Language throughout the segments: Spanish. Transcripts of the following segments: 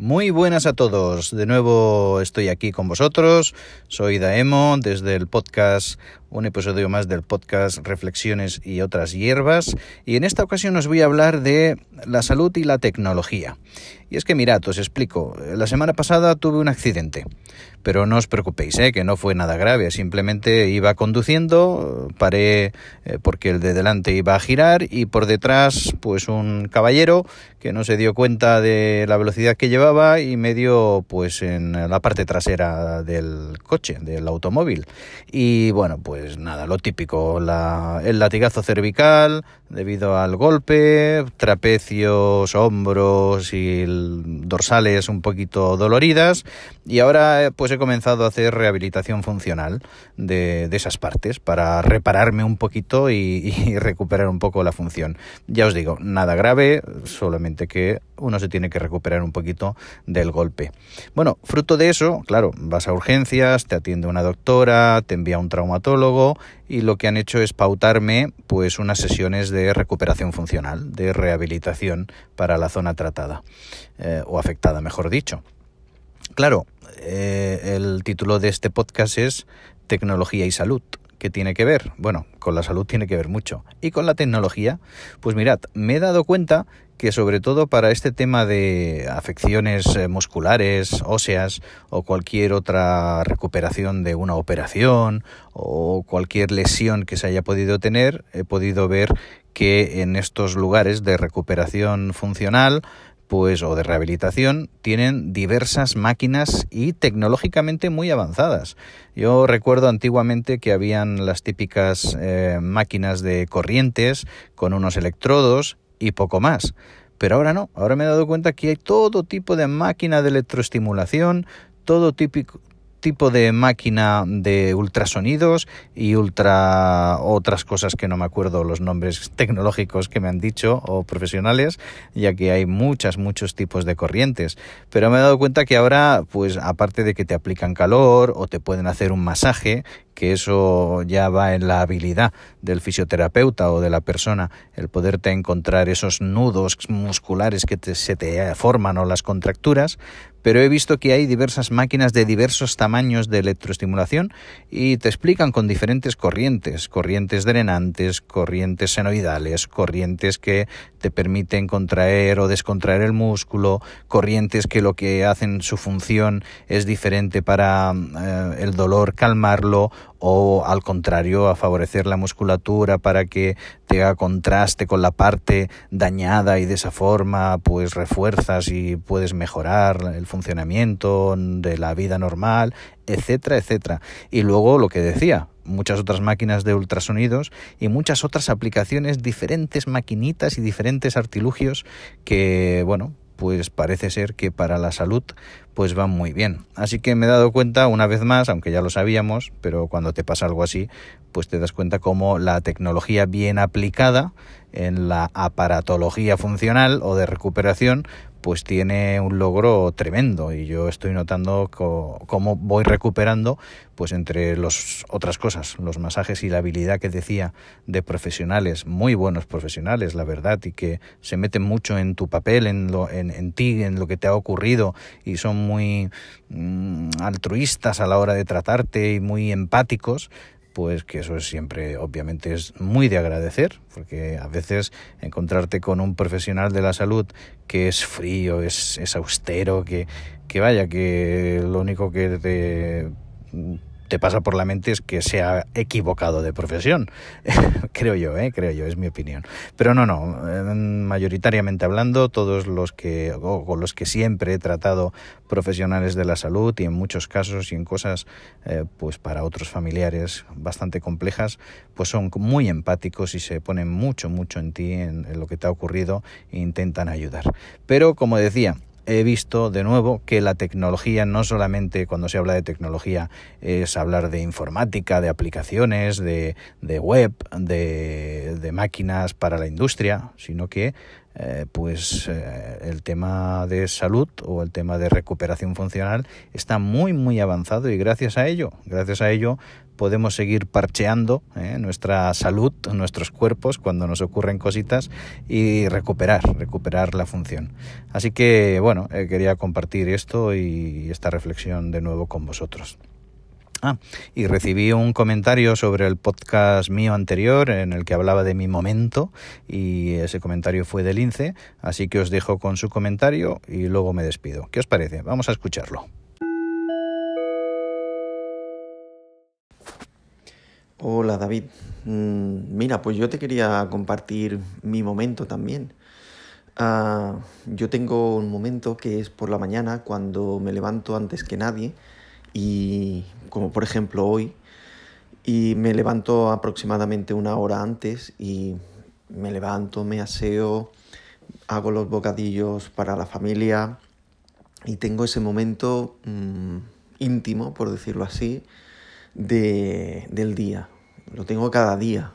Muy buenas a todos. De nuevo estoy aquí con vosotros. Soy Daemo desde el podcast, un episodio más del podcast Reflexiones y otras hierbas. Y en esta ocasión os voy a hablar de la salud y la tecnología. Y es que mirad, os explico. La semana pasada tuve un accidente. Pero no os preocupéis, ¿eh? que no fue nada grave. Simplemente iba conduciendo, paré eh, porque el de delante iba a girar y por detrás pues un caballero que no se dio cuenta de la velocidad que llevaba y me dio pues en la parte trasera del coche, del automóvil. Y bueno, pues nada, lo típico, el latigazo cervical debido al golpe, trapecios, hombros y dorsales un poquito doloridas y ahora pues he comenzado a hacer rehabilitación funcional de, esas partes para repararme un poquito y recuperar un poco la función. Ya os digo, nada grave, solamente que uno se tiene que recuperar un poquito del golpe. Bueno, fruto de eso, claro, vas a urgencias, te atiende una doctora, te envía un traumatólogo y lo que han hecho es pautarme pues unas sesiones de recuperación funcional, de rehabilitación para la zona tratada eh, o afectada, mejor dicho. Claro, eh, el título de este podcast es Tecnología y Salud. ¿Qué tiene que ver? Bueno, con la salud tiene que ver mucho. ¿Y con la tecnología? Pues mirad, me he dado cuenta que sobre todo para este tema de afecciones eh, musculares, óseas o cualquier otra recuperación de una operación o cualquier lesión que se haya podido tener, he podido ver que en estos lugares de recuperación funcional pues o de rehabilitación tienen diversas máquinas y tecnológicamente muy avanzadas. Yo recuerdo antiguamente que habían las típicas eh, máquinas de corrientes con unos electrodos y poco más. Pero ahora no, ahora me he dado cuenta que hay todo tipo de máquina de electroestimulación, todo típico, tipo de máquina de ultrasonidos y ultra otras cosas que no me acuerdo los nombres tecnológicos que me han dicho o profesionales, ya que hay muchas muchos tipos de corrientes, pero me he dado cuenta que ahora pues aparte de que te aplican calor o te pueden hacer un masaje, que eso ya va en la habilidad del fisioterapeuta o de la persona, el poderte encontrar esos nudos musculares que se te forman o las contracturas, pero he visto que hay diversas máquinas de diversos tamaños de electroestimulación y te explican con diferentes corrientes, corrientes drenantes, corrientes senoidales, corrientes que te permiten contraer o descontraer el músculo, corrientes que lo que hacen su función es diferente para eh, el dolor calmarlo o al contrario a favorecer la musculatura para que tenga contraste con la parte dañada y de esa forma pues refuerzas y puedes mejorar el funcionamiento de la vida normal, etcétera, etcétera. Y luego lo que decía, muchas otras máquinas de ultrasonidos y muchas otras aplicaciones, diferentes maquinitas y diferentes artilugios que, bueno, pues parece ser que para la salud pues van muy bien. Así que me he dado cuenta una vez más, aunque ya lo sabíamos, pero cuando te pasa algo así, pues te das cuenta cómo la tecnología bien aplicada en la aparatología funcional o de recuperación, pues tiene un logro tremendo y yo estoy notando cómo voy recuperando pues entre las otras cosas, los masajes y la habilidad que decía de profesionales, muy buenos profesionales, la verdad, y que se meten mucho en tu papel, en, lo, en, en ti, en lo que te ha ocurrido y son muy mm, altruistas a la hora de tratarte y muy empáticos, pues que eso es siempre, obviamente, es muy de agradecer, porque a veces encontrarte con un profesional de la salud que es frío, es, es austero, que, que vaya, que lo único que te te pasa por la mente es que se ha equivocado de profesión. creo yo, ¿eh? creo yo, es mi opinión. Pero no, no, mayoritariamente hablando, todos los que, o con los que siempre he tratado profesionales de la salud y en muchos casos y en cosas, eh, pues para otros familiares bastante complejas, pues son muy empáticos y se ponen mucho, mucho en ti, en, en lo que te ha ocurrido e intentan ayudar. Pero como decía, he visto de nuevo que la tecnología no solamente cuando se habla de tecnología es hablar de informática, de aplicaciones, de, web, de, máquinas para la industria, sino que eh, pues eh, el tema de salud o el tema de recuperación funcional está muy muy avanzado y gracias a ello, gracias a ello podemos seguir parcheando eh, nuestra salud, nuestros cuerpos cuando nos ocurren cositas y recuperar, recuperar la función. Así que bueno, quería compartir esto y esta reflexión de nuevo con vosotros. Ah, y recibí un comentario sobre el podcast mío anterior en el que hablaba de mi momento y ese comentario fue del Lince, así que os dejo con su comentario y luego me despido. ¿Qué os parece? Vamos a escucharlo. Hola David, mm, mira, pues yo te quería compartir mi momento también. Ah, yo tengo un momento que es por la mañana cuando me levanto antes que nadie y como por ejemplo hoy, y me levanto aproximadamente una hora antes y me levanto, me aseo, hago los bocadillos para la familia y tengo ese momento mm, íntimo, por decirlo así, de, del día. Lo tengo cada día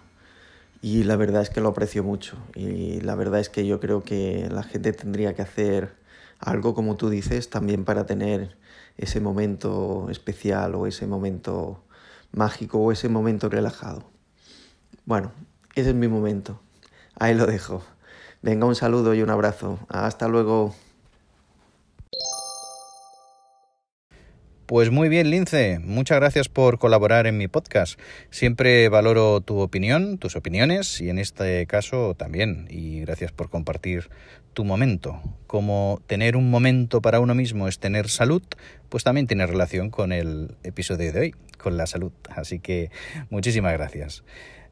y la verdad es que lo aprecio mucho y la verdad es que yo creo que la gente tendría que hacer algo como tú dices también para tener ese momento especial o ese momento mágico o ese momento relajado. Bueno, ese es mi momento. Ahí lo dejo. Venga, un saludo y un abrazo. Hasta luego. Pues muy bien, Lince. Muchas gracias por colaborar en mi podcast. Siempre valoro tu opinión, tus opiniones y en este caso también. Y gracias por compartir tu momento. Como tener un momento para uno mismo es tener salud, pues también tiene relación con el episodio de hoy, con la salud. Así que muchísimas gracias.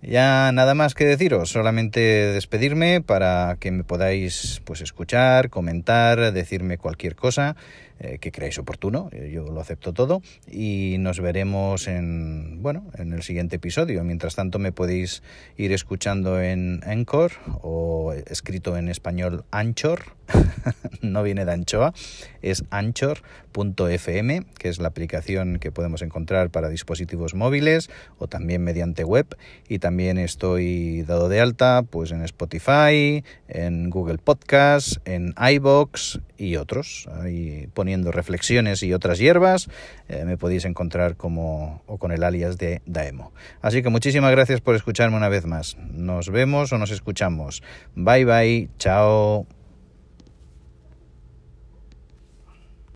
Ya nada más que deciros, solamente despedirme para que me podáis pues escuchar, comentar, decirme cualquier cosa eh, que creáis oportuno, eh, yo lo acepto todo y nos veremos en bueno, en el siguiente episodio. Mientras tanto me podéis ir escuchando en Anchor o escrito en español Anchor, no viene de anchoa, es anchor.fm, que es la aplicación que podemos encontrar para dispositivos móviles o también mediante web y también también estoy dado de alta pues en Spotify, en Google Podcast, en iBox y otros. Ahí poniendo reflexiones y otras hierbas eh, me podéis encontrar como o con el alias de Daemo. Así que muchísimas gracias por escucharme una vez más. Nos vemos o nos escuchamos. Bye bye. Chao.